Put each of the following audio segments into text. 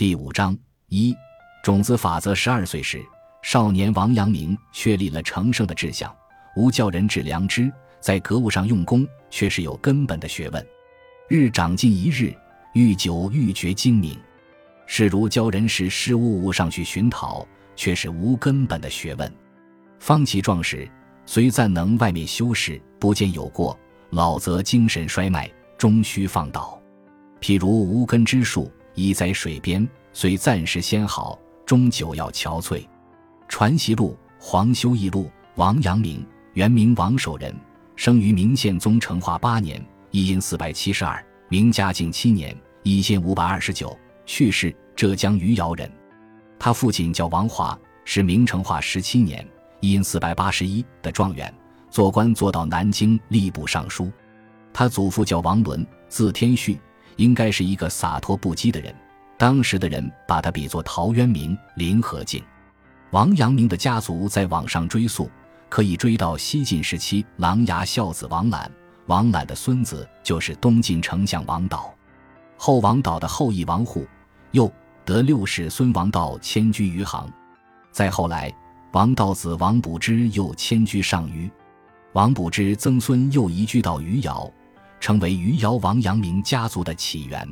第五章一种子法则。十二岁时，少年王阳明确立了成圣的志向。吾教人致良知，在格物上用功，却是有根本的学问。日长进一日，愈久愈觉精明。是如教人时事物物上去寻讨，却是无根本的学问。方其壮时，虽暂能外面修饰，不见有过；老则精神衰迈，终须放倒。譬如无根之树。依在水边，虽暂时先好，终究要憔悴。传习录，黄修义录，王阳明，原名王守仁，生于明宪宗成化八年（一四百七十二），明嘉靖七年（一千五百二十九），去世，浙江余姚人。他父亲叫王华，是明成化十七年（一四百八十一）的状元，做官做到南京吏部尚书。他祖父叫王伦，字天旭。应该是一个洒脱不羁的人，当时的人把他比作陶渊明、林和靖。王阳明的家族在网上追溯，可以追到西晋时期琅琊孝子王览，王览的孙子就是东晋丞相王导。后王导的后裔王护，又得六世孙王道迁居余杭。再后来，王道子王卜之又迁居上虞，王卜之曾孙又移居到余姚。成为余姚王阳明家族的起源。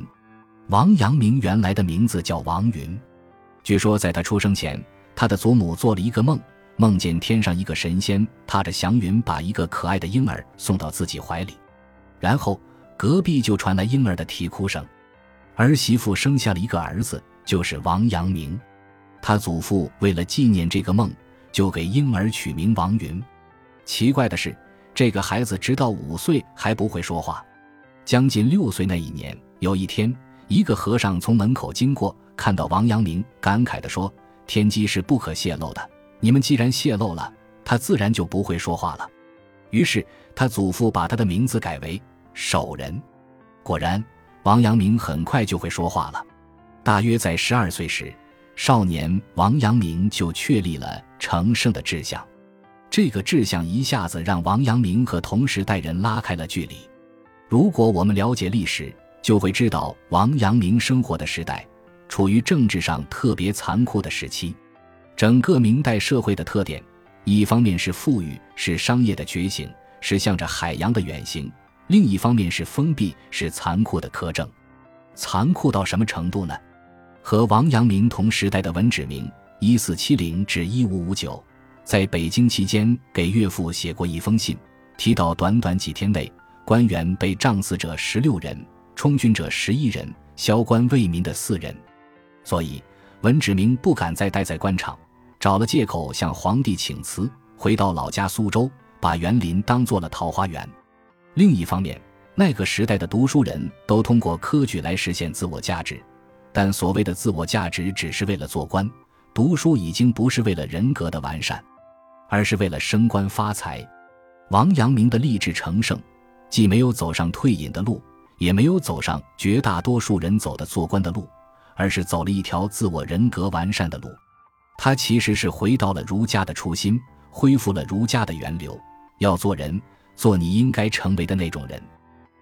王阳明原来的名字叫王云，据说在他出生前，他的祖母做了一个梦，梦见天上一个神仙踏着祥云，把一个可爱的婴儿送到自己怀里，然后隔壁就传来婴儿的啼哭声，儿媳妇生下了一个儿子，就是王阳明。他祖父为了纪念这个梦，就给婴儿取名王云。奇怪的是。这个孩子直到五岁还不会说话，将近六岁那一年，有一天，一个和尚从门口经过，看到王阳明，感慨地说：“天机是不可泄露的，你们既然泄露了，他自然就不会说话了。”于是他祖父把他的名字改为守仁。果然，王阳明很快就会说话了。大约在十二岁时，少年王阳明就确立了成圣的志向。这个志向一下子让王阳明和同时代人拉开了距离。如果我们了解历史，就会知道王阳明生活的时代处于政治上特别残酷的时期。整个明代社会的特点，一方面是富裕，是商业的觉醒，是向着海洋的远行；另一方面是封闭，是残酷的苛政。残酷到什么程度呢？和王阳明同时代的文指明（一四七零至一五五九）。在北京期间，给岳父写过一封信，提到短短几天内，官员被杖死者十六人，充军者十一人，销官为民的四人。所以，文指明不敢再待在官场，找了借口向皇帝请辞，回到老家苏州，把园林当做了桃花源。另一方面，那个时代的读书人都通过科举来实现自我价值，但所谓的自我价值只是为了做官，读书已经不是为了人格的完善。而是为了升官发财。王阳明的立志成圣，既没有走上退隐的路，也没有走上绝大多数人走的做官的路，而是走了一条自我人格完善的路。他其实是回到了儒家的初心，恢复了儒家的源流。要做人，做你应该成为的那种人。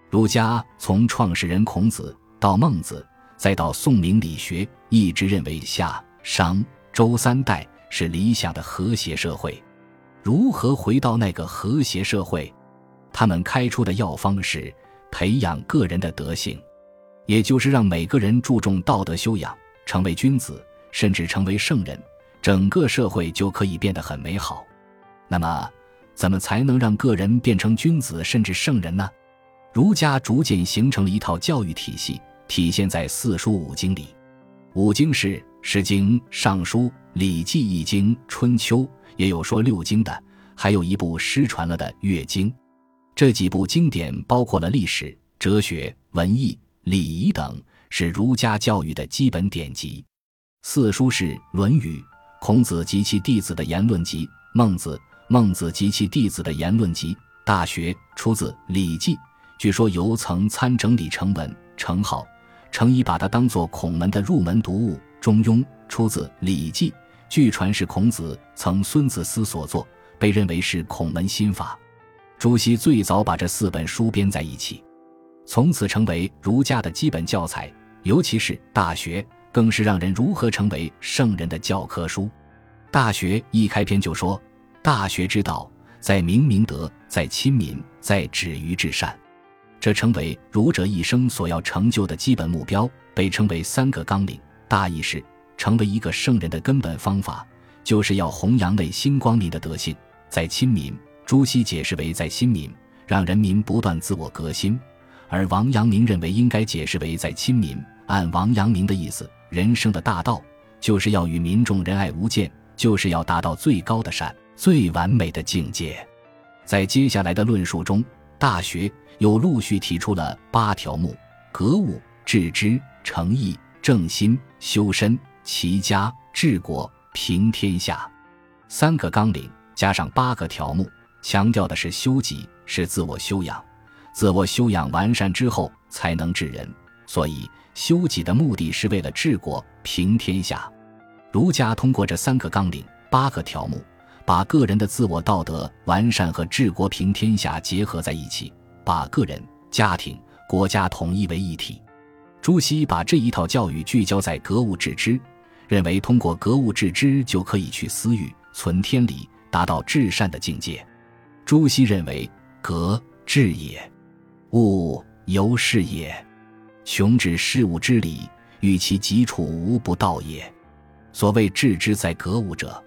儒家从创始人孔子到孟子，再到宋明理学，一直认为夏、商、周三代是理想的和谐社会。如何回到那个和谐社会？他们开出的药方是培养个人的德性，也就是让每个人注重道德修养，成为君子，甚至成为圣人，整个社会就可以变得很美好。那么，怎么才能让个人变成君子甚至圣人呢？儒家逐渐形成了一套教育体系，体现在四书五经里。五经是《诗经》《尚书》《礼记》《易经》《春秋》。也有说六经的，还有一部失传了的《乐经》。这几部经典包括了历史、哲学、文艺、礼仪等，是儒家教育的基本典籍。四书是《论语》，孔子及其弟子的言论集；孟子，孟子及其弟子的言论集；《大学》出自《礼记》，据说由曾参整理成文，程颢、程颐把它当作孔门的入门读物。《中庸》出自《礼记》。据传是孔子曾孙子思所作，被认为是孔门心法。朱熹最早把这四本书编在一起，从此成为儒家的基本教材。尤其是《大学》，更是让人如何成为圣人的教科书。《大学》一开篇就说：“大学之道，在明明德，在亲民，在止于至善。”这成为儒者一生所要成就的基本目标，被称为三个纲领。大意是，成为一个圣人的根本方法，就是要弘扬内心光明的德性。在亲民，朱熹解释为在亲民，让人民不断自我革新；而王阳明认为应该解释为在亲民。按王阳明的意思，人生的大道就是要与民众仁爱无间，就是要达到最高的善、最完美的境界。在接下来的论述中，《大学》又陆续提出了八条目：格物、致知、诚意、正心、修身、齐家、治国、平天下，三个纲领加上八个条目，强调的是修己，是自我修养。自我修养完善之后，才能治人。所以，修己的目的是为了治国平天下。儒家通过这三个纲领、八个条目，把个人的自我道德完善和治国平天下结合在一起，把个人、家庭、国家统一为一体。朱熹把这一套教育聚焦在格物致知，认为通过格物致知就可以去私欲、存天理，达到至善的境界。朱熹认为，格致也，物由是也。穷指事物之理，与其极处无不道也。所谓致之在格物者，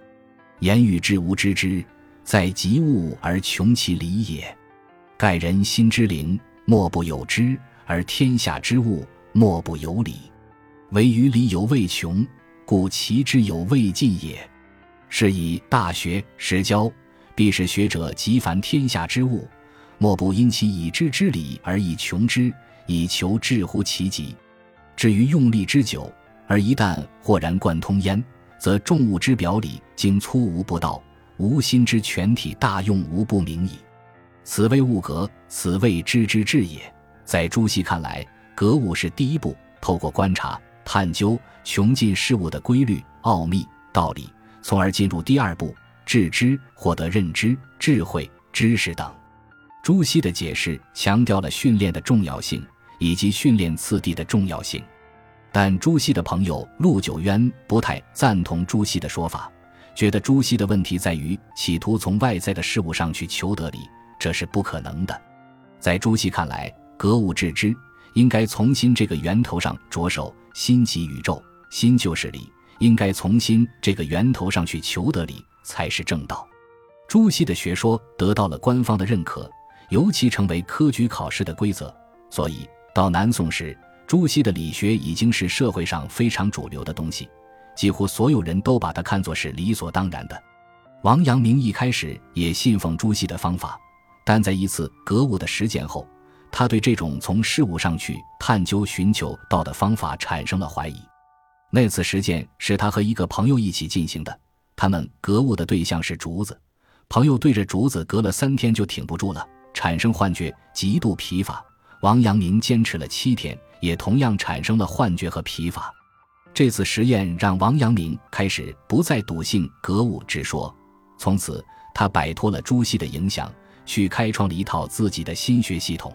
言语之无知之，在极物而穷其理也。盖人心之灵，莫不有之；而天下之物，莫不有理。唯于理有未穷，故其之有未尽也。是以《大学》实教，必使学者极凡天下之物，莫不因其已知之理而以穷之。以求至乎其极，至于用力之久，而一旦豁然贯通焉，则众物之表里，经粗无不到，无心之全体大用无不明矣。此谓物格，此谓知之至也。在朱熹看来，格物是第一步，透过观察、探究、穷尽事物的规律、奥秘、道理，从而进入第二步，致知，获得认知、智慧、知识等。朱熹的解释强调了训练的重要性。以及训练次第的重要性，但朱熹的朋友陆九渊不太赞同朱熹的说法，觉得朱熹的问题在于企图从外在的事物上去求得理，这是不可能的。在朱熹看来，格物致知应该从心这个源头上着手，心即宇宙，心就是理，应该从心这个源头上去求得理才是正道。朱熹的学说得到了官方的认可，尤其成为科举考试的规则，所以。到南宋时，朱熹的理学已经是社会上非常主流的东西，几乎所有人都把它看作是理所当然的。王阳明一开始也信奉朱熹的方法，但在一次格物的实践后，他对这种从事物上去探究、寻求道的方法产生了怀疑。那次实践是他和一个朋友一起进行的，他们格物的对象是竹子，朋友对着竹子隔了三天就挺不住了，产生幻觉，极度疲乏。王阳明坚持了七天，也同样产生了幻觉和疲乏。这次实验让王阳明开始不再笃信格物之说，从此他摆脱了朱熹的影响，去开创了一套自己的心学系统。